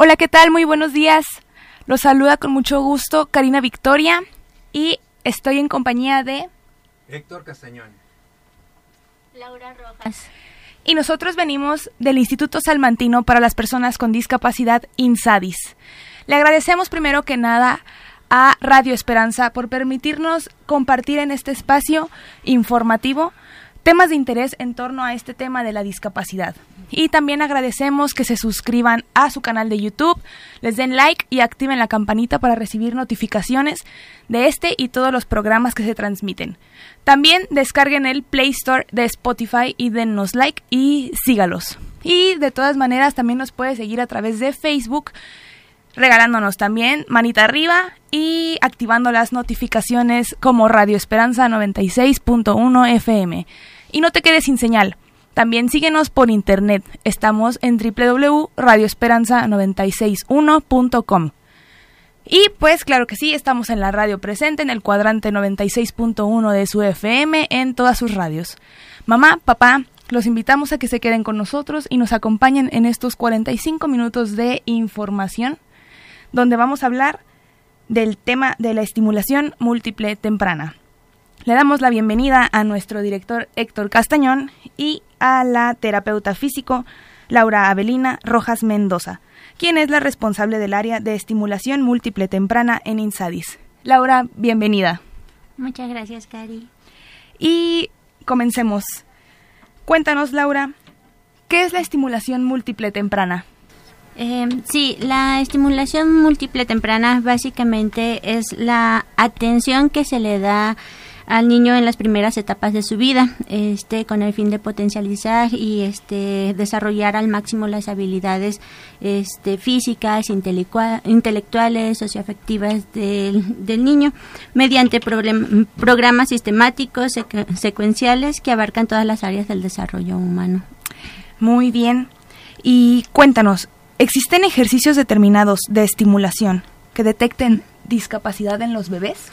Hola, ¿qué tal? Muy buenos días. Los saluda con mucho gusto Karina Victoria y estoy en compañía de Héctor Castañón. Laura Rojas. Y nosotros venimos del Instituto Salmantino para las Personas con Discapacidad INSADIS. Le agradecemos primero que nada a Radio Esperanza por permitirnos compartir en este espacio informativo temas de interés en torno a este tema de la discapacidad. Y también agradecemos que se suscriban a su canal de YouTube, les den like y activen la campanita para recibir notificaciones de este y todos los programas que se transmiten. También descarguen el Play Store de Spotify y dennos like y sígalos. Y de todas maneras también nos puede seguir a través de Facebook regalándonos también manita arriba y activando las notificaciones como Radio Esperanza 96.1 FM. Y no te quedes sin señal. También síguenos por internet. Estamos en www.radioesperanza961.com. Y pues claro que sí, estamos en la radio presente en el cuadrante 96.1 de su FM en todas sus radios. Mamá, papá, los invitamos a que se queden con nosotros y nos acompañen en estos 45 minutos de información donde vamos a hablar del tema de la estimulación múltiple temprana. Le damos la bienvenida a nuestro director Héctor Castañón y a la terapeuta físico Laura Avelina Rojas Mendoza, quien es la responsable del área de estimulación múltiple temprana en INSADIS. Laura, bienvenida. Muchas gracias, Cari. Y comencemos. Cuéntanos, Laura, ¿qué es la estimulación múltiple temprana? Eh, sí, la estimulación múltiple temprana básicamente es la atención que se le da al niño en las primeras etapas de su vida, este, con el fin de potencializar y este, desarrollar al máximo las habilidades este, físicas, intelectuales, socioafectivas del, del niño, mediante programas sistemáticos, secuenciales que abarcan todas las áreas del desarrollo humano. Muy bien. Y cuéntanos, ¿existen ejercicios determinados de estimulación que detecten discapacidad en los bebés?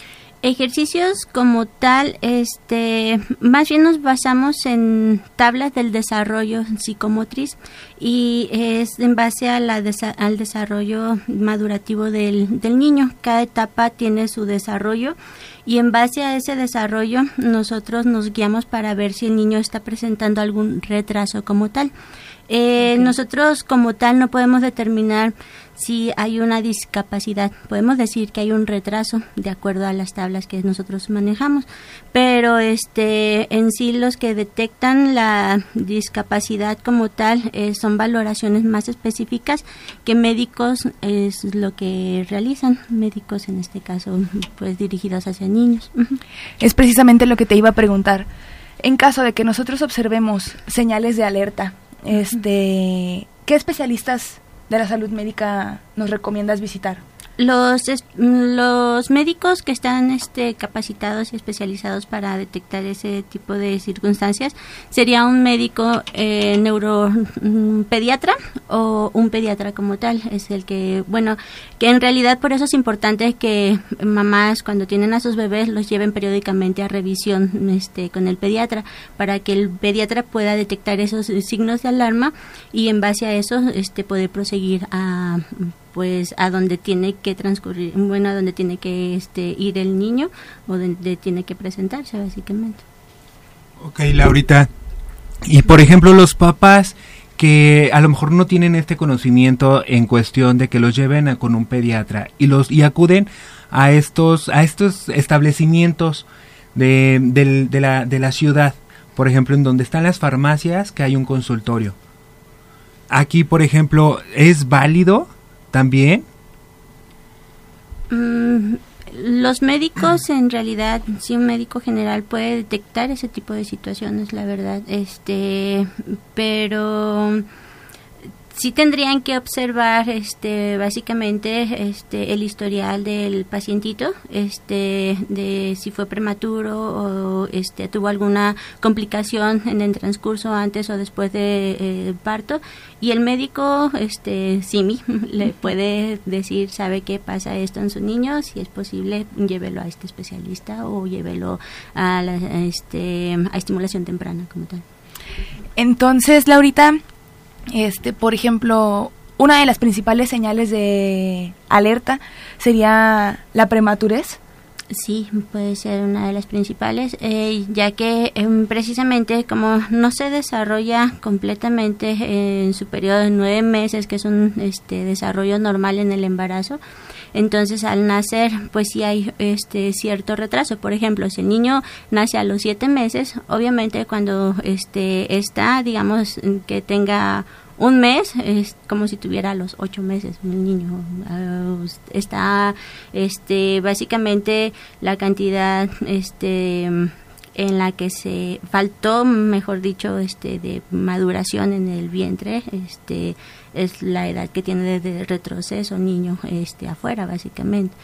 Ejercicios como tal, este, más bien nos basamos en tablas del desarrollo psicomotriz y es en base a la al desarrollo madurativo del, del niño. Cada etapa tiene su desarrollo y en base a ese desarrollo nosotros nos guiamos para ver si el niño está presentando algún retraso como tal. Eh, Nosotros como tal no podemos determinar si hay una discapacidad. Podemos decir que hay un retraso de acuerdo a las tablas que nosotros manejamos, pero este en sí los que detectan la discapacidad como tal eh, son valoraciones más específicas que médicos es lo que realizan, médicos en este caso pues dirigidos hacia niños. Es precisamente lo que te iba a preguntar. En caso de que nosotros observemos señales de alerta, este, ¿qué especialistas de la salud médica nos recomiendas visitar? Los, los médicos que están este, capacitados y especializados para detectar ese tipo de circunstancias sería un médico eh, neuropediatra o un pediatra como tal. Es el que, bueno, que en realidad por eso es importante que mamás cuando tienen a sus bebés los lleven periódicamente a revisión este, con el pediatra para que el pediatra pueda detectar esos signos de alarma y en base a eso este, poder proseguir a pues a donde tiene que transcurrir, bueno, a donde tiene que este, ir el niño o donde tiene que presentarse básicamente. Ok, Laurita. Y por ejemplo, los papás que a lo mejor no tienen este conocimiento en cuestión de que los lleven a, con un pediatra y los y acuden a estos a estos establecimientos de, de, la, de la ciudad, por ejemplo, en donde están las farmacias, que hay un consultorio. Aquí, por ejemplo, es válido también? Mm, los médicos en realidad, si un médico general puede detectar ese tipo de situaciones, la verdad, este, pero sí tendrían que observar este básicamente este el historial del pacientito este de si fue prematuro o este tuvo alguna complicación en el transcurso antes o después de eh, parto. Y el médico este simi le puede decir sabe qué pasa esto en su niño si es posible llévelo a este especialista o llévelo a la, este a estimulación temprana como tal entonces Laurita este, por ejemplo, una de las principales señales de alerta sería la prematurez. Sí, puede ser una de las principales, eh, ya que em, precisamente como no se desarrolla completamente en su periodo de nueve meses, que es un este, desarrollo normal en el embarazo, entonces al nacer pues sí hay este cierto retraso. Por ejemplo, si el niño nace a los siete meses, obviamente cuando este está, digamos, que tenga un mes es como si tuviera los ocho meses un niño ah, está este básicamente la cantidad este en la que se faltó mejor dicho este de maduración en el vientre este es la edad que tiene de retroceso niño este afuera básicamente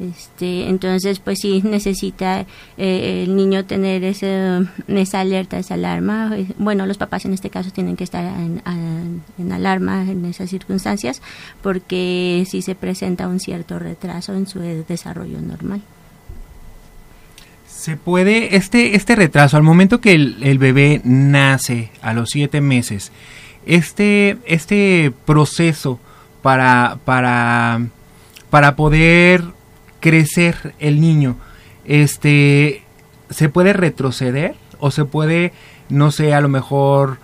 este, entonces, pues sí necesita eh, el niño tener ese, esa alerta, esa alarma. Bueno, los papás en este caso tienen que estar en, en alarma en esas circunstancias porque sí se presenta un cierto retraso en su desarrollo normal. Se puede, este, este retraso, al momento que el, el bebé nace a los siete meses, este, este proceso para, para, para poder crecer el niño, este, ¿se puede retroceder o se puede, no sé, a lo mejor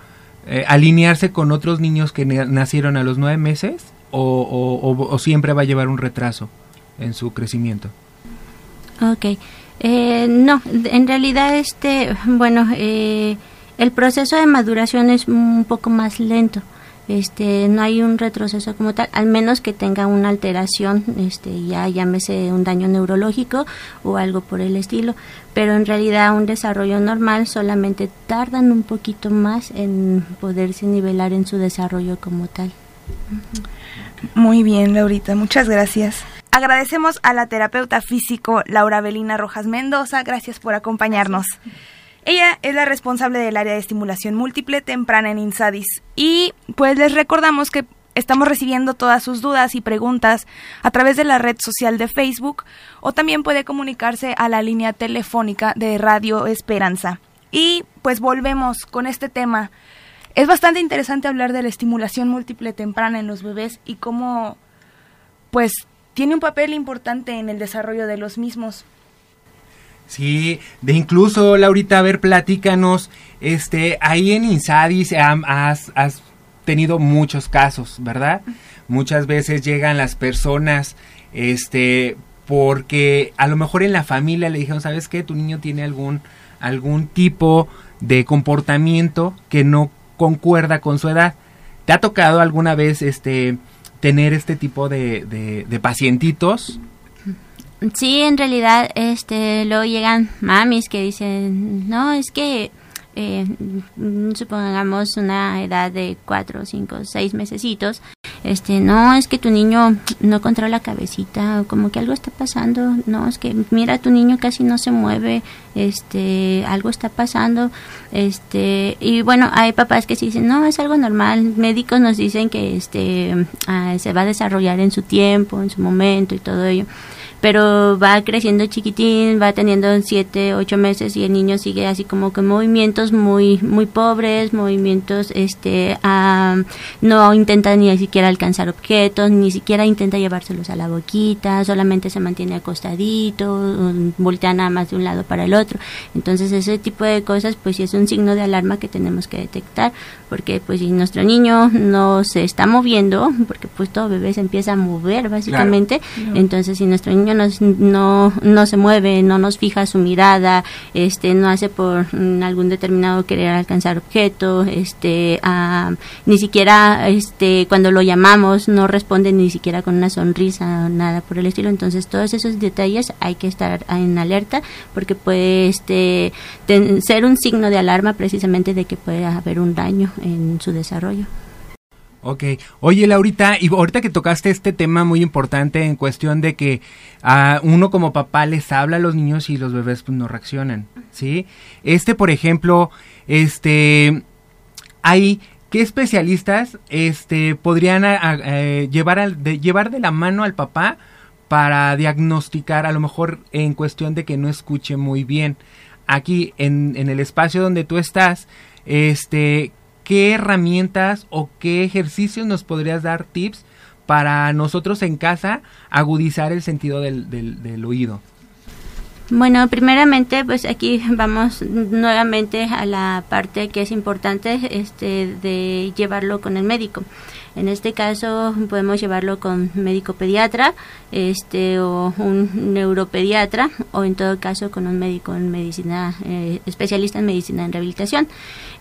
eh, alinearse con otros niños que nacieron a los nueve meses o, siempre va a llevar un retraso en su crecimiento? Ok, eh, no, en realidad este, bueno, eh, el proceso de maduración es un poco más lento. Este no hay un retroceso como tal al menos que tenga una alteración este ya llámese un daño neurológico o algo por el estilo. Pero en realidad un desarrollo normal solamente tardan un poquito más en poderse nivelar en su desarrollo como tal. Muy bien Laurita muchas gracias Agradecemos a la terapeuta físico Laura Belina Rojas Mendoza, gracias por acompañarnos. Ella es la responsable del área de estimulación múltiple temprana en INSADIS. Y pues les recordamos que estamos recibiendo todas sus dudas y preguntas a través de la red social de Facebook o también puede comunicarse a la línea telefónica de Radio Esperanza. Y pues volvemos con este tema. Es bastante interesante hablar de la estimulación múltiple temprana en los bebés y cómo pues tiene un papel importante en el desarrollo de los mismos. Sí, de incluso, Laurita, a ver, platícanos, este, ahí en Insadis has, tenido muchos casos, ¿verdad? Muchas veces llegan las personas, este, porque a lo mejor en la familia le dijeron, ¿sabes qué? Tu niño tiene algún, algún tipo de comportamiento que no concuerda con su edad. ¿Te ha tocado alguna vez, este, tener este tipo de, de, de pacientitos? Sí, en realidad, este, luego llegan mamis que dicen, no, es que, eh, supongamos una edad de cuatro, cinco, seis mesecitos, este, no, es que tu niño no controla la cabecita, como que algo está pasando, no, es que mira, tu niño casi no se mueve, este, algo está pasando, este, y bueno, hay papás que sí dicen, no, es algo normal, médicos nos dicen que, este, ah, se va a desarrollar en su tiempo, en su momento y todo ello pero va creciendo chiquitín, va teniendo siete, ocho meses y el niño sigue así como con movimientos muy, muy pobres, movimientos, este, no intenta ni siquiera alcanzar objetos, ni siquiera intenta llevárselos a la boquita, solamente se mantiene acostadito, voltea nada más de un lado para el otro. Entonces ese tipo de cosas pues sí es un signo de alarma que tenemos que detectar, porque pues si nuestro niño no se está moviendo, porque pues todo bebé se empieza a mover básicamente, entonces si nuestro niño no, no se mueve, no nos fija su mirada, este, no hace por mm, algún determinado querer alcanzar objeto, este, ni siquiera este, cuando lo llamamos no responde ni siquiera con una sonrisa, nada por el estilo. Entonces todos esos detalles hay que estar en alerta porque puede este, ser un signo de alarma precisamente de que puede haber un daño en su desarrollo. Ok. Oye, Laurita, y ahorita que tocaste este tema muy importante en cuestión de que a uno como papá les habla a los niños y los bebés pues no reaccionan, ¿sí? Este, por ejemplo, este, hay, ¿qué especialistas este, podrían llevar, de, llevar de la mano al papá para diagnosticar, a lo mejor en cuestión de que no escuche muy bien? Aquí, en, en el espacio donde tú estás, este, ¿qué herramientas o qué ejercicios nos podrías dar tips para nosotros en casa agudizar el sentido del, del, oído? Bueno, primeramente, pues aquí vamos nuevamente a la parte que es importante, este, de llevarlo con el médico. En este caso podemos llevarlo con médico pediatra, este o un neuropediatra o en todo caso con un médico en medicina eh, especialista en medicina en rehabilitación.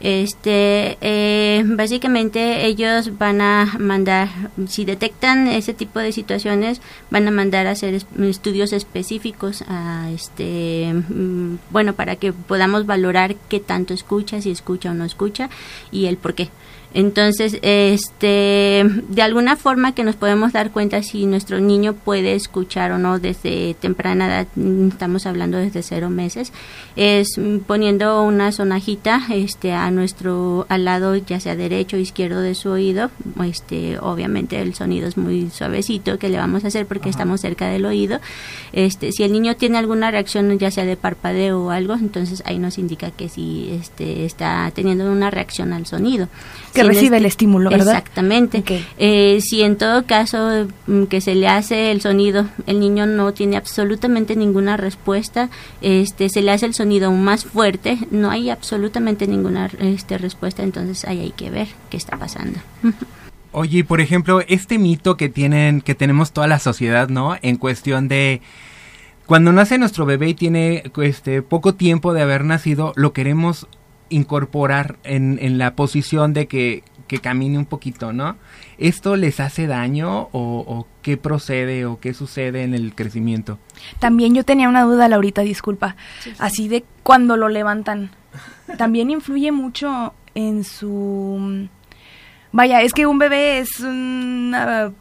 Este eh, básicamente ellos van a mandar si detectan ese tipo de situaciones van a mandar a hacer estudios específicos a este mm, bueno para que podamos valorar qué tanto escucha, si escucha o no escucha y el por qué. Entonces, este, de alguna forma que nos podemos dar cuenta si nuestro niño puede escuchar o no desde temprana edad, estamos hablando desde cero meses, es poniendo una sonajita, este, a nuestro, al lado, ya sea derecho o izquierdo de su oído, este, obviamente el sonido es muy suavecito que le vamos a hacer porque estamos cerca del oído. Este, si el niño tiene alguna reacción, ya sea de parpadeo o algo, entonces ahí nos indica que si, este, está teniendo una reacción al sonido recibe el estímulo, ¿verdad? Exactamente. Eh, si en todo caso mm, que se le hace el sonido, el niño no tiene absolutamente ninguna respuesta, este, se le hace el sonido más fuerte, no hay absolutamente ninguna este, respuesta, entonces ahí hay que ver qué está pasando. Oye, por ejemplo, este mito que tienen, que tenemos toda la sociedad, ¿no? En cuestión de cuando nace nuestro bebé y tiene este poco tiempo de haber nacido, lo queremos incorporar en, en la posición de que, que, camine un poquito, ¿no? ¿Esto les hace daño o, qué procede o qué sucede en el crecimiento? También yo tenía una duda, Laurita, disculpa. Así de cuando lo levantan. También influye mucho en su... Vaya, es que un bebé es una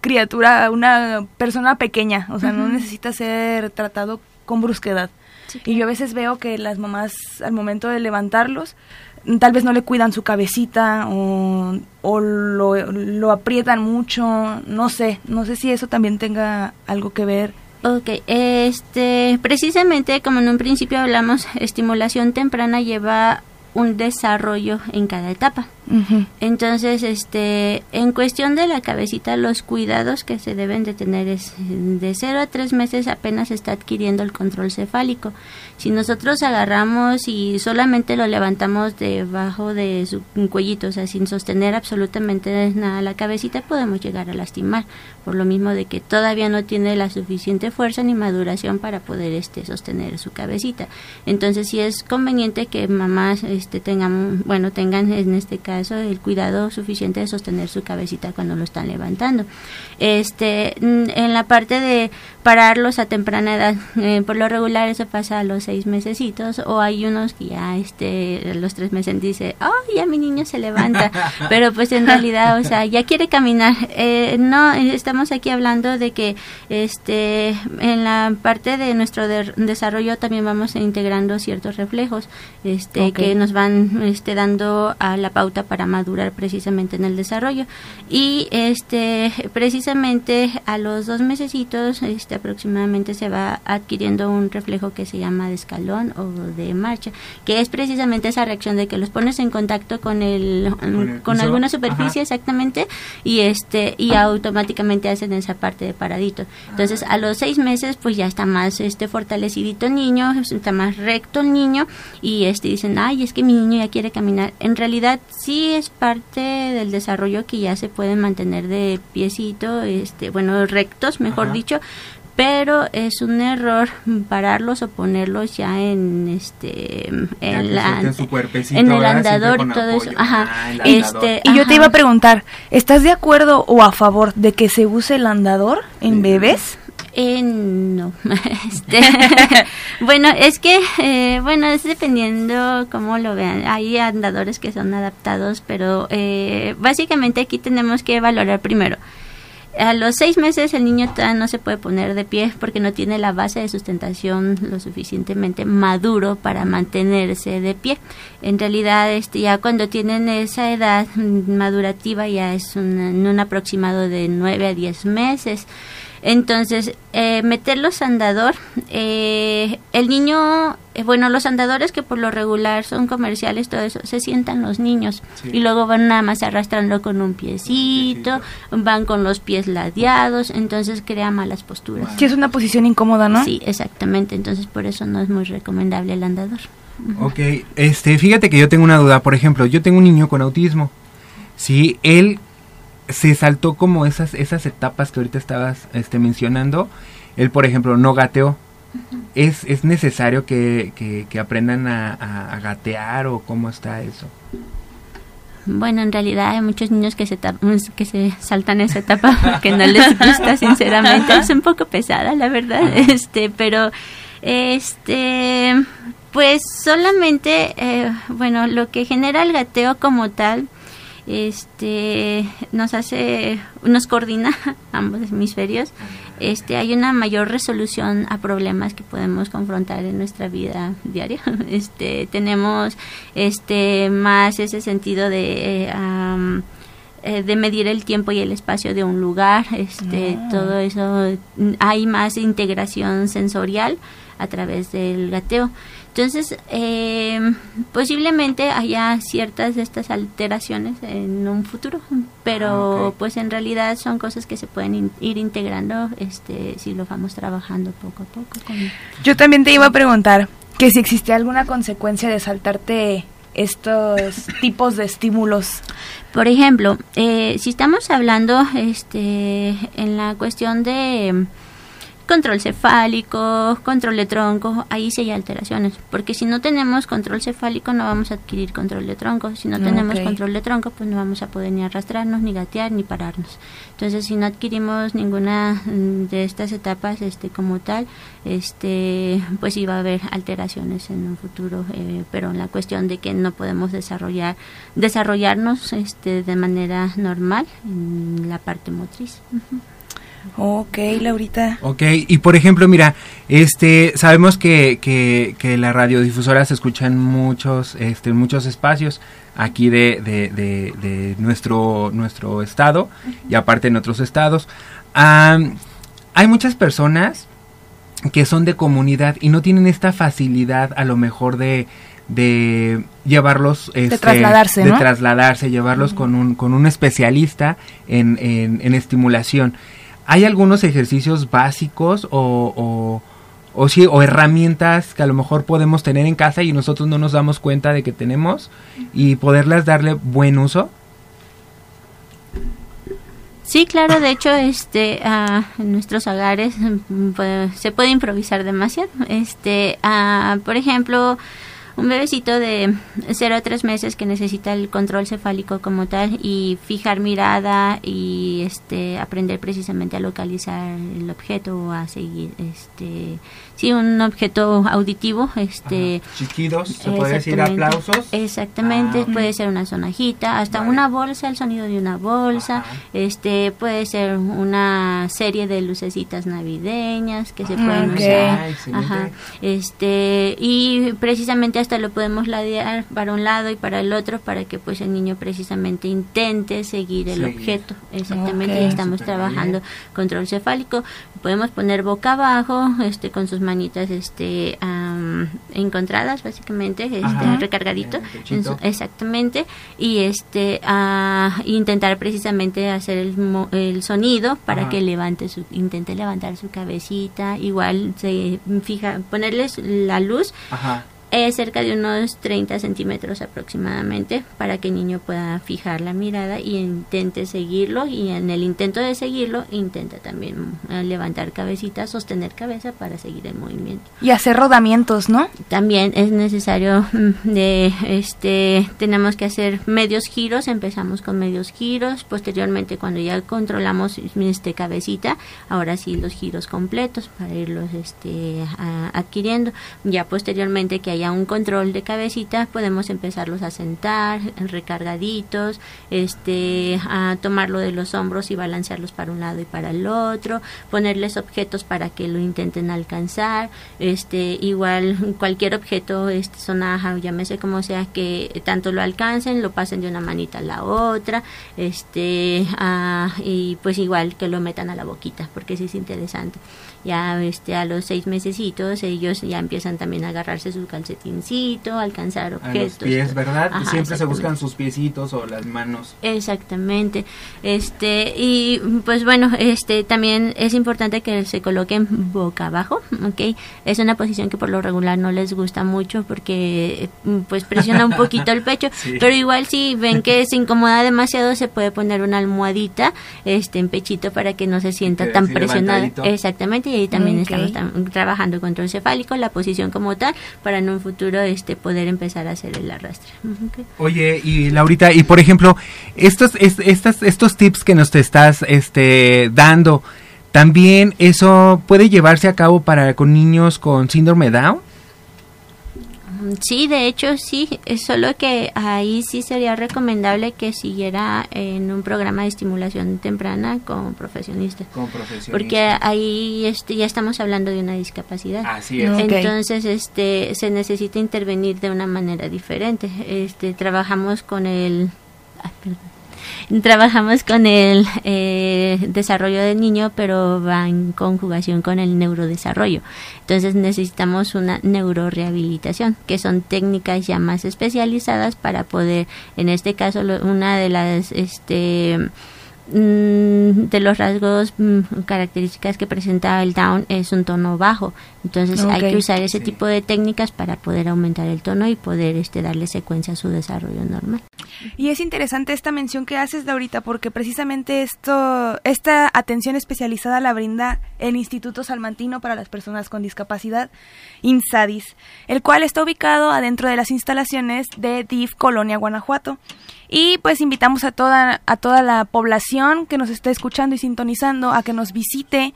criatura, una persona pequeña, o sea, no necesita ser tratado con brusquedad. Y yo a veces veo que las mamás al momento de levantarlos tal vez no le cuidan su cabecita o, lo, lo, aprietan mucho, no sé, no sé si eso también tenga algo que ver. Ok, este, precisamente como en un principio hablamos, estimulación temprana lleva un desarrollo en cada etapa. Entonces, este, en cuestión de la cabecita, los cuidados que se deben de tener es de 0 a 3 meses apenas está adquiriendo el control cefálico. Si nosotros agarramos y solamente lo levantamos debajo de su cuellito, o sea, sin sostener absolutamente nada la cabecita, podemos llegar a lastimar, por lo mismo de que todavía no tiene la suficiente fuerza ni maduración para poder este sostener su cabecita. Entonces, sí es conveniente que mamás este tengan, bueno, tengan en este caso eso el cuidado suficiente de sostener su cabecita cuando lo están levantando. Este, mm, en la parte de pararlos a temprana edad, eh, por lo regular eso pasa a los seis mesecitos o hay unos que ya este, a los tres meses dice, oh, ya mi niño se levanta, pero pues en realidad, o sea, ya quiere caminar. Eh, no, estamos aquí hablando de que este, en la parte de nuestro desarrollo también vamos integrando ciertos reflejos este, que nos van este, dando a la pauta para madurar precisamente en el desarrollo. Y este precisamente a los dos mesecitos este aproximadamente se va adquiriendo un reflejo que se llama de escalón o de marcha que es precisamente esa reacción de que los pones en contacto con el con, alguna superficie exactamente y este y automáticamente hacen esa parte de paradito. Entonces a los seis meses pues ya está más este fortalecidito el niño está más recto el niño y este dicen ay es que mi niño ya quiere caminar en realidad sí es parte del desarrollo que ya se pueden mantener de piecito, este, bueno, rectos, mejor dicho, pero es un error pararlos o ponerlos ya en este en, la, en, el andador todo eso. ajá, este y yo te iba a preguntar estás de acuerdo o a favor de que se use el andador en bebés eh, no. Este, bueno, es que, eh, bueno, es dependiendo cómo lo vean. Hay andadores que son adaptados, pero eh, básicamente aquí tenemos que valorar primero. A los seis meses el niño no se puede poner de pie porque no tiene la base de sustentación lo suficientemente maduro para mantenerse de pie. En realidad, este, ya cuando tienen esa edad madurativa ya es un, un aproximado de nueve a diez meses. Entonces, eh, meterlos andador, eh, el niño, eh, bueno, los andadores que por lo regular son comerciales, todo eso, se sientan los niños y luego van nada más arrastrando con un piecito, van con los pies ladeados, entonces crea malas posturas. Sí, es una posición incómoda, ¿no? Sí, exactamente, entonces por eso no es muy recomendable el andador. Ok, este, fíjate que yo tengo una duda, por ejemplo, yo tengo un niño con autismo, sí, él se saltó como esas, esas etapas que ahorita estabas este, mencionando. Él, por ejemplo, no gateó. ¿Es, ¿Es necesario que, que, aprendan a, gatear o cómo está eso? Bueno, en realidad hay muchos niños que se, que se saltan esa etapa que no les gusta, sinceramente. Es un poco pesada, la verdad. Este, pero, este, pues solamente, eh, bueno, lo que genera el gateo como tal, este nos hace nos coordina ambos hemisferios. Este hay una mayor resolución a problemas que podemos confrontar en nuestra vida diaria. Este tenemos este más ese sentido de eh, de medir el tiempo y el espacio de un lugar. Este ah. todo eso hay más integración sensorial a través del gateo entonces, eh, posiblemente haya ciertas de estas alteraciones en un futuro, pero ah, pues en realidad son cosas que se pueden ir integrando este, si lo vamos trabajando poco a poco. Yo también te iba a preguntar que si existe alguna consecuencia de saltarte estos tipos de estímulos. Por ejemplo, eh, si estamos hablando este, en la cuestión de control cefálico, control de tronco, ahí sí hay alteraciones, porque si no tenemos control cefálico no vamos a adquirir control de tronco, si no tenemos control de tronco pues no vamos a poder ni arrastrarnos, ni gatear, ni pararnos. Entonces si no adquirimos ninguna mm, de estas etapas este como tal, este pues iba a haber alteraciones en un futuro, eh, pero en la cuestión de que no podemos desarrollar desarrollarnos este de manera normal en la parte motriz. Ok, Laurita. Ok, y por ejemplo, mira, este, sabemos que, que, que la radiodifusora se escucha en muchos, este, muchos espacios aquí de, de, de, nuestro, nuestro estado y aparte en otros estados. hay muchas personas que son de comunidad y no tienen esta facilidad a lo mejor de, de llevarlos de este, trasladarse de trasladarse llevarlos con un con un especialista en, en, en estimulación hay algunos ejercicios básicos o, o, sí, o herramientas que a lo mejor podemos tener en casa y nosotros no nos damos cuenta de que tenemos y poderlas darle buen uso. Sí, claro, de hecho, este, ah, en nuestros hogares mm, pues, se puede improvisar demasiado. Este, uh, por ejemplo, un bebecito de 0 a 3 meses que necesita el control cefálico como tal y fijar mirada y este aprender precisamente a localizar el objeto o a seguir este sí un objeto auditivo este chiquitos se puede decir aplausos exactamente ah. puede ser una sonajita hasta una bolsa el sonido de una bolsa este puede ser una serie de lucecitas navideñas que se pueden ah, usar. Ajá. este y precisamente hasta lo podemos ladear para un lado y para el otro para que pues el niño precisamente intente seguir el objeto. Exactamente, estamos trabajando control cefálico. Podemos poner boca abajo, este con sus manitas este encontradas básicamente, este recargadito, exactamente. Y este a intentar precisamente hacer el, el sonido para que levante su intente levantar su cabecita, igual se fija ponerles la luz Ajá es cerca de unos 30 centímetros aproximadamente para que el niño pueda fijar la mirada y intente seguirlo y en el intento de seguirlo intenta también eh, levantar cabecita, sostener cabeza para seguir el movimiento. Y hacer rodamientos, ¿no? También es necesario mm, de este tenemos que hacer medios giros, empezamos con medios giros, posteriormente cuando ya controlamos este cabecita, ahora sí los giros completos para irlos este adquiriendo, ya posteriormente que haya haya un control de cabecita, podemos empezarlos a sentar recargaditos, este, a tomarlo de los hombros y balancearlos para un lado y para el otro, ponerles objetos para que lo intenten alcanzar, este, igual cualquier objeto, este, sonaja o llámese como sea, que tanto lo alcancen, lo pasen de una manita a la otra, este, y pues igual que lo metan a la boquita, porque sí es interesante. Ya este a los seis mesecitos ellos ya empiezan también a agarrarse su calcetincito, alcanzar objetos. A los pies, ¿verdad? Siempre se buscan sus piecitos o las manos. Exactamente. Este y pues bueno, este también es importante que se coloquen boca abajo, ¿ok? Es una posición que por lo regular no les gusta mucho porque pues presiona un poquito el pecho, pero igual si ven que se incomoda demasiado se puede poner una almohadita este en pechito para que no se sienta tan presionado. Exactamente y ahí también estamos trabajando control cefálico, la posición como tal, para en un futuro este poder empezar a hacer el arrastre. Oye, y Laurita, y por ejemplo, estos, estas, estos tips que nos te estás este, dando, ¿también eso puede llevarse a cabo para con niños con síndrome Down? Sí, de hecho sí, es solo que ahí sí sería recomendable que siguiera en un programa de estimulación temprana con profesionistas. Con profesionistas. Porque ahí este, ya estamos hablando de una discapacidad. Así es. Entonces, este, se necesita intervenir de una manera diferente. Este, trabajamos con el... Trabajamos con el eh, desarrollo del niño, pero va en conjugación con el neurodesarrollo. Entonces necesitamos una neurorehabilitación, que son técnicas ya más especializadas para poder, en este caso, una de las este, Mm, de los rasgos mm, características que presenta el down es un tono bajo entonces hay que usar ese tipo de técnicas para poder aumentar el tono y poder este darle secuencia a su desarrollo normal. Y es interesante esta mención que haces de ahorita porque precisamente esto esta atención especializada la brinda el Instituto Salmantino para las personas con discapacidad INSADIS el cual está ubicado adentro de las instalaciones de DIF Colonia Guanajuato. Y pues invitamos a toda, a toda la población que nos esté escuchando y sintonizando a que nos visite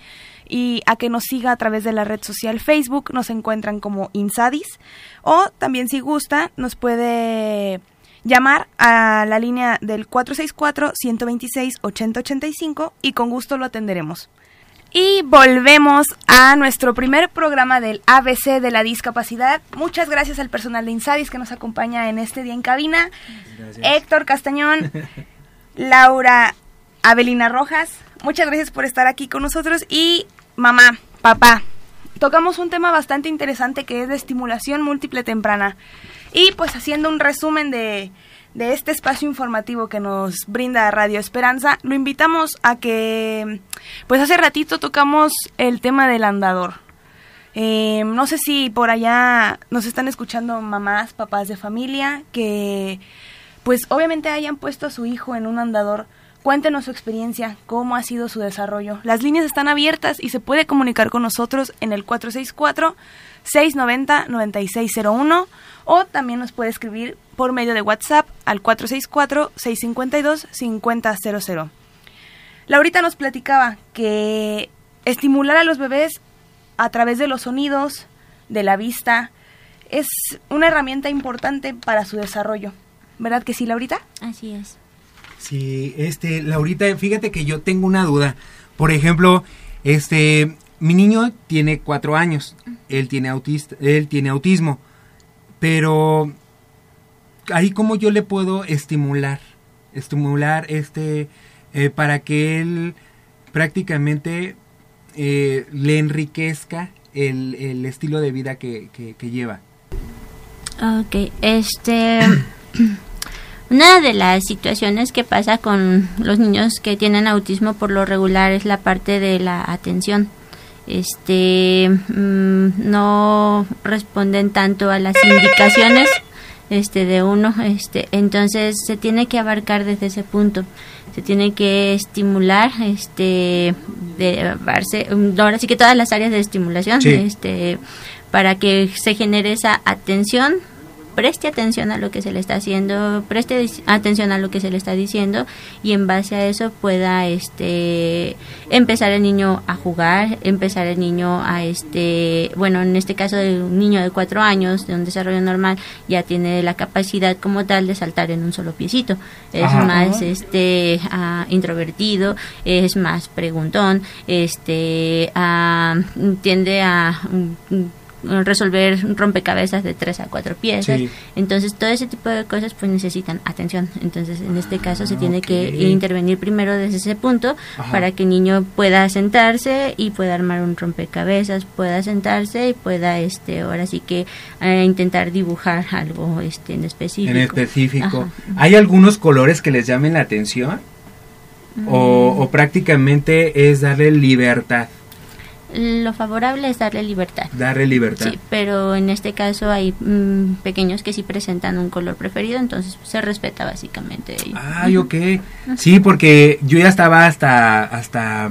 y a que nos siga a través de la red social Facebook. Nos encuentran como Insadis. O también si gusta, nos puede llamar a la línea del 464-126-8085 y con gusto lo atenderemos. Y volvemos a nuestro primer programa del ABC de la discapacidad. Muchas gracias al personal de Insadis que nos acompaña en este día en cabina. Héctor Castañón, Laura Avelina Rojas. Muchas gracias por estar aquí con nosotros. Y mamá, papá, tocamos un tema bastante interesante que es de estimulación múltiple temprana. Y pues haciendo un resumen de, de este espacio informativo que nos brinda Radio Esperanza, lo invitamos a que, pues hace ratito tocamos el tema del andador. Eh, no sé si por allá nos están escuchando mamás, papás de familia que, pues obviamente hayan puesto a su hijo en un andador. Cuéntenos su experiencia, cómo ha sido su desarrollo. Las líneas están abiertas y se puede comunicar con nosotros en el 464 690 9601 o también nos puede escribir por medio de WhatsApp al 464-652-5000. Laurita nos platicaba que estimular a los bebés a través de los sonidos, de la vista, es una herramienta importante para su desarrollo. ¿Verdad que sí, Laurita? Así es. Sí, este, Laurita, fíjate que yo tengo una duda. Por ejemplo, este, mi niño tiene cuatro años. Él tiene autista, él tiene autismo. Pero ahí como yo le puedo estimular, estimular este, eh, para que él prácticamente eh, le enriquezca el, el, estilo de vida que, que, lleva. Ok, este... Una de las situaciones que pasa con los niños que tienen autismo por lo regular es la parte de la atención. Este mm, no responden tanto a las indicaciones este de uno este entonces se tiene que abarcar desde ese punto. Se tiene que estimular este de mm, ahora sí que todas las áreas de estimulación este para que se genere esa atención preste atención a lo que se le está haciendo, preste atención a lo que se le está diciendo y en base a eso pueda este empezar el niño a jugar, empezar el niño a este, bueno, en este caso de un niño de cuatro años de un desarrollo normal ya tiene la capacidad como tal de saltar en un solo piecito, es más este ah, introvertido, es más preguntón, este ah, tiende a resolver rompecabezas de tres a cuatro piezas. Entonces, todo ese tipo de cosas pues necesitan atención. Entonces, en este caso se tiene que intervenir primero desde ese punto para que el niño pueda sentarse y pueda armar un rompecabezas, pueda sentarse y pueda este ahora sí que eh, intentar dibujar algo este en específico. En específico. ¿Hay algunos colores que les llamen la atención? o, o prácticamente es darle libertad lo favorable es darle libertad. Darle libertad. Sí, pero en este caso hay mm, pequeños que sí presentan un color preferido, entonces se respeta básicamente. Ay, ok. Sí, porque yo ya estaba hasta hasta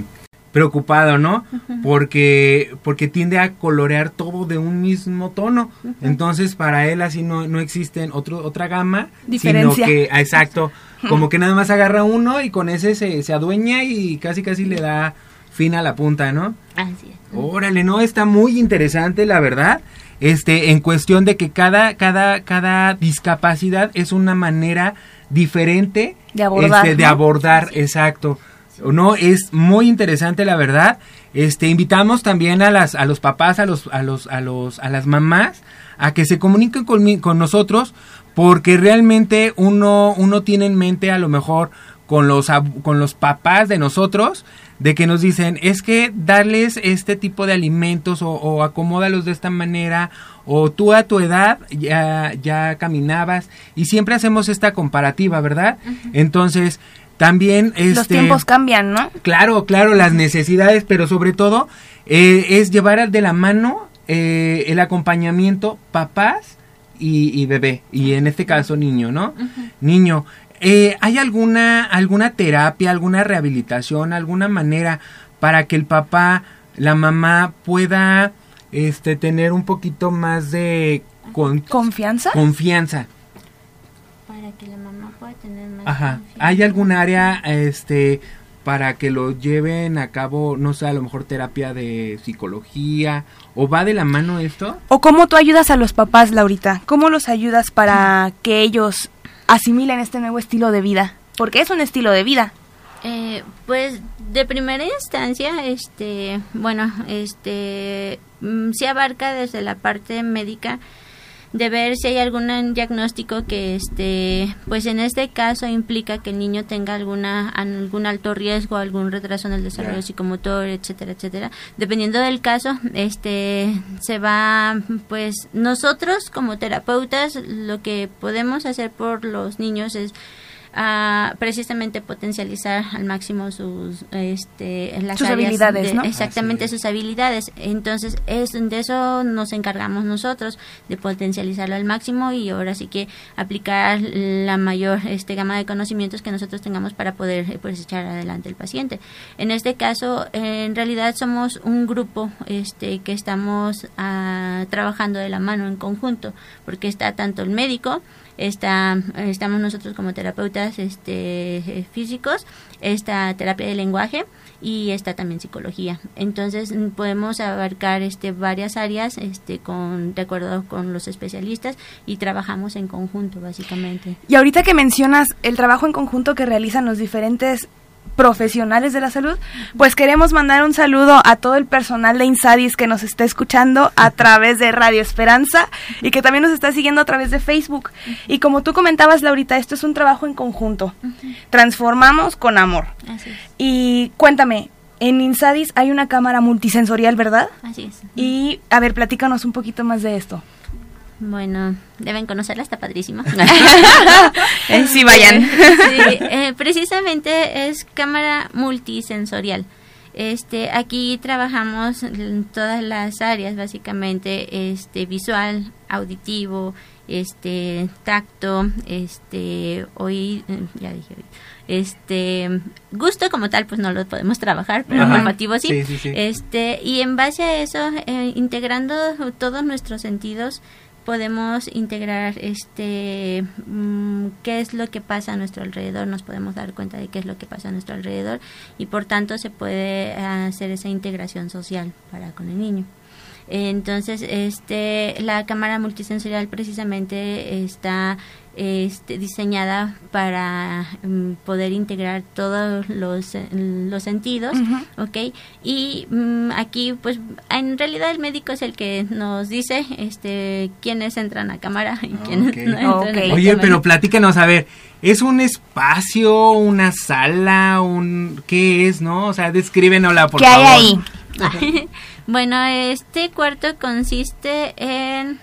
preocupado, ¿no? Porque porque tiende a colorear todo de un mismo tono. Entonces, para él así no, no existen otro, otra gama, Diferencia. sino que ah, exacto, como que nada más agarra uno y con ese se, se adueña y casi casi le da fin a la punta, ¿no? Así es. Órale, no, está muy interesante, la verdad. Este, en cuestión de que cada, cada, cada discapacidad es una manera diferente de abordar, este, de abordar, exacto. No, es muy interesante, la verdad. Este, invitamos también a las, a los papás, a los, a los, a los, a las mamás, a que se comuniquen con, con nosotros, porque realmente uno, uno tiene en mente a lo mejor con los, con los papás de nosotros, de que nos dicen, es que darles este tipo de alimentos o, o acomódalos de esta manera, o tú a tu edad ya, ya caminabas, y siempre hacemos esta comparativa, ¿verdad? Entonces, también... Este, Los tiempos cambian, ¿no? Claro, claro, las necesidades, pero sobre todo eh, es llevar de la mano eh, el acompañamiento papás y, y, bebé, y en este caso niño, ¿no? Niño, eh, ¿Hay alguna, alguna terapia, alguna rehabilitación, alguna manera para que el papá, la mamá pueda este, tener un poquito más de confianza? Confianza. Para que la mamá pueda tener más Ajá. ¿Hay algún área este, para que lo lleven a cabo, no sé, a lo mejor terapia de psicología? ¿O va de la mano esto? ¿O cómo tú ayudas a los papás, Laurita? ¿Cómo los ayudas para que ellos asimilen este nuevo estilo de vida? Porque es un estilo de vida. Eh, pues de primera instancia, este, bueno, este, mm, se abarca desde la parte médica de ver si hay algún diagnóstico que este pues en este caso implica que el niño tenga alguna algún alto riesgo algún retraso en el desarrollo psicomotor etcétera etcétera. Dependiendo del caso este se va pues nosotros como terapeutas lo que podemos hacer por los niños es a precisamente potencializar al máximo sus este las sus habilidades de, exactamente sus habilidades. Entonces es de eso nos encargamos nosotros de potencializarlo al máximo y ahora sí que aplicar la mayor este gama de conocimientos que nosotros tengamos para poder eh, pues echar adelante el paciente. En este caso en realidad somos un grupo este que estamos ah, trabajando de la mano en conjunto porque está tanto el médico está, estamos nosotros como terapeutas este, físicos, esta terapia de lenguaje y está también psicología. Entonces podemos abarcar este, varias áreas este, con, de acuerdo con los especialistas y trabajamos en conjunto básicamente. Y ahorita que mencionas el trabajo en conjunto que realizan los diferentes profesionales de la salud, pues queremos mandar un saludo a todo el personal de Insadis que nos está escuchando a través de Radio Esperanza y que también nos está siguiendo a través de Facebook. Y como tú comentabas, Laurita, esto es un trabajo en conjunto. Transformamos con amor. Así es. Y cuéntame, en Insadis hay una cámara multisensorial, ¿verdad? Así es. Y a ver, platícanos un poquito más de esto. Bueno, deben conocerla, está padrísima. sí, vayan. sí, eh, precisamente es cámara multisensorial. Este, aquí trabajamos en todas las áreas, básicamente, este, visual, auditivo, este, tacto, este, oído, ya dije, este, gusto como tal, pues no lo podemos trabajar, pero Ajá. olfativo sí. Sí, sí, sí. Este, y en base a eso, eh, integrando todos nuestros sentidos, podemos integrar este mm, qué es lo que pasa a nuestro alrededor, nos podemos dar cuenta de qué es lo que pasa a nuestro alrededor y por tanto se puede hacer esa integración social para con el niño. Entonces, este, la cámara multisensorial precisamente está este, diseñada para mm, poder integrar todos los, los sentidos, ¿ok? Y mm, aquí, pues, en realidad el médico es el que nos dice este, quiénes entran a cámara y quiénes no entran Oye, pero platícanos, a ver, ¿es un espacio, una sala, un... ¿qué es, no? O sea, descríbenosla, por ¿Qué favor. hay ahí? bueno, este cuarto consiste en...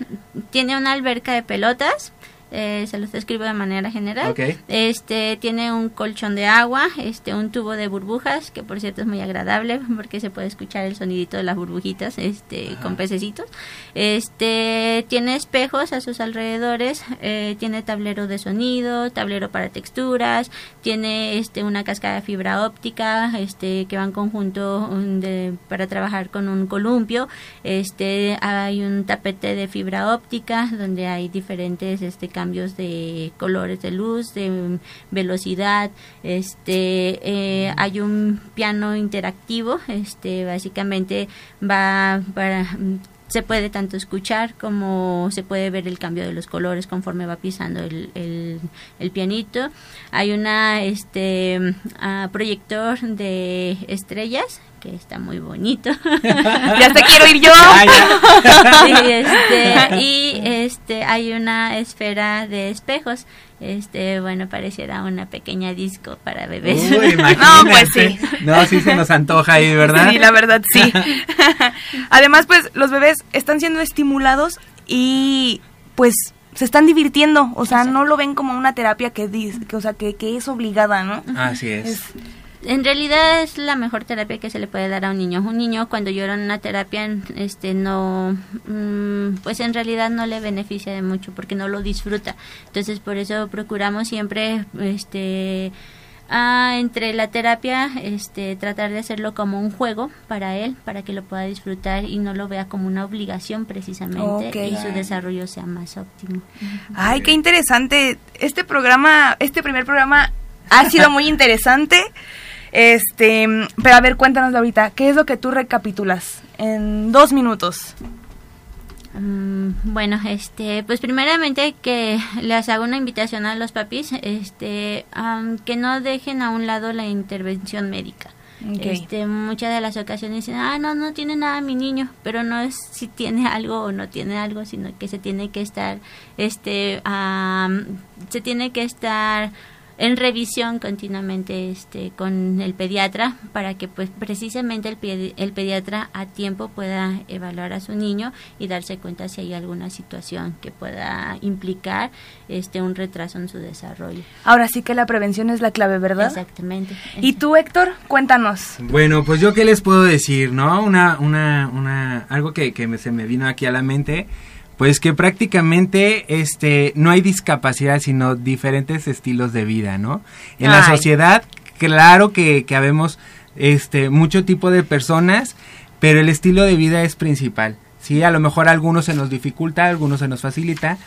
Tiene una alberca de pelotas, eh, se los describo de manera general. Este tiene un colchón de agua, este un tubo de burbujas que por cierto es muy agradable porque se puede escuchar el sonidito de las burbujitas, este con pececitos. Este tiene espejos a sus alrededores, eh, tiene tablero de sonido, tablero para texturas, tiene este una cascada de fibra óptica, este que va en conjunto de, para trabajar con un columpio. Este hay un tapete de fibra óptica donde hay diferentes este cambios de colores de luz, de velocidad, este eh, hay un piano interactivo, este básicamente va para se puede tanto escuchar como se puede ver el cambio de los colores conforme va pisando el, el, pianito. Hay una este ah, proyector de estrellas que está muy bonito. ya te quiero ir yo. Este, y este hay una esfera de espejos. Este, bueno, pareciera una pequeña disco para bebés. no, pues sí. No, sí se nos antoja ahí, ¿verdad? Sí, la verdad sí. Además, pues los bebés están siendo estimulados y pues se están divirtiendo, o sea, no lo ven como una terapia que, que o sea, que, que es obligada, ¿no? Así es en realidad es la mejor terapia que se le puede dar a un niño. Un niño cuando llora en una terapia, este, no, mm, pues en realidad no le beneficia de mucho porque no lo disfruta. Entonces por eso procuramos siempre, este, ah, entre la terapia, este, tratar de hacerlo como un juego para él, para que lo pueda disfrutar y no lo vea como una obligación precisamente y su desarrollo sea más óptimo. Ay, qué interesante. Este programa, este primer programa ha sido muy interesante. Este, pero a ver, cuéntanos ahorita, ¿qué es lo que tú recapitulas en dos minutos? Mm, bueno, este, pues primeramente que les hago una invitación a los papis, este, que no dejen a un lado la intervención médica. Este, muchas de las ocasiones dicen, ah, no, no tiene nada mi niño, pero no es si tiene algo o no tiene algo, sino que se tiene que estar, este, se tiene que estar en revisión continuamente este con el pediatra para que pues precisamente el, el pediatra a tiempo pueda evaluar a su niño y darse cuenta si hay alguna situación que pueda implicar este un retraso en su desarrollo. Ahora sí que la prevención es la clave, ¿verdad? Exactamente. ¿Y tú, Héctor? Cuéntanos. Bueno, pues yo qué les puedo decir, ¿no? Una una una algo que que se me vino aquí a la mente pues que prácticamente este no hay discapacidad sino diferentes estilos de vida no en la sociedad claro que, que habemos este mucho tipo de personas pero el estilo de vida es principal. Sí a lo mejor a algunos se nos dificulta a algunos se nos facilita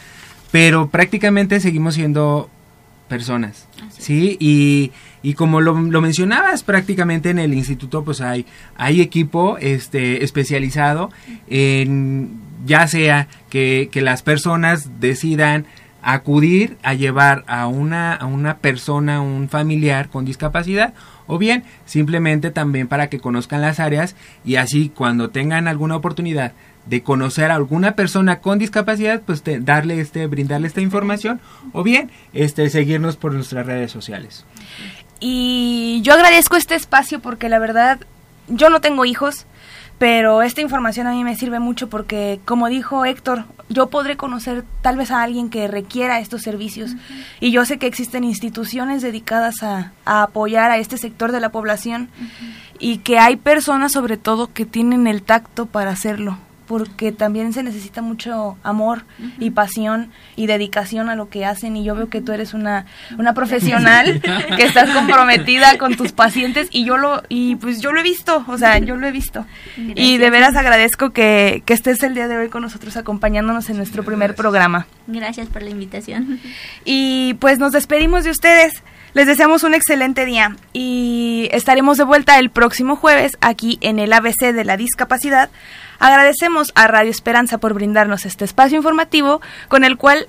pero prácticamente seguimos siendo personas. Sí y, y como lo, lo, mencionabas prácticamente en el instituto pues hay hay equipo este especializado en ya sea que, que las personas decidan acudir a llevar a una, a una persona, un familiar con discapacidad, o bien simplemente también para que conozcan las áreas y así cuando tengan alguna oportunidad de conocer a alguna persona con discapacidad, pues darle este, brindarle esta información, o bien este seguirnos por nuestras redes sociales. Y yo agradezco este espacio porque la verdad yo no tengo hijos, pero esta información a mí me sirve mucho porque, como dijo Héctor, yo podré conocer tal vez a alguien que requiera estos servicios. Y yo sé que existen instituciones dedicadas a, apoyar a este sector de la población y que hay personas sobre todo que tienen el tacto para hacerlo. Porque también se necesita mucho amor y pasión y dedicación a lo que hacen y yo veo que tú eres una, una profesional que estás comprometida con tus pacientes y yo lo y pues yo lo he visto, o sea, yo lo he visto. Y de veras agradezco que, que estés el día de hoy con nosotros acompañándonos en nuestro primer programa. Gracias por la invitación. Y pues nos despedimos de ustedes. Les deseamos un excelente día y estaremos de vuelta el próximo jueves aquí en el ABC de la discapacidad. Agradecemos a Radio Esperanza por brindarnos este espacio informativo con el cual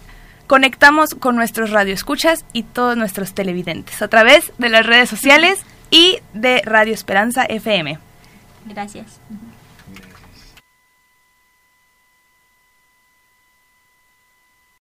conectamos con nuestros radioescuchas y todos nuestros televidentes a través de las redes sociales y de Radio Esperanza FM. Gracias.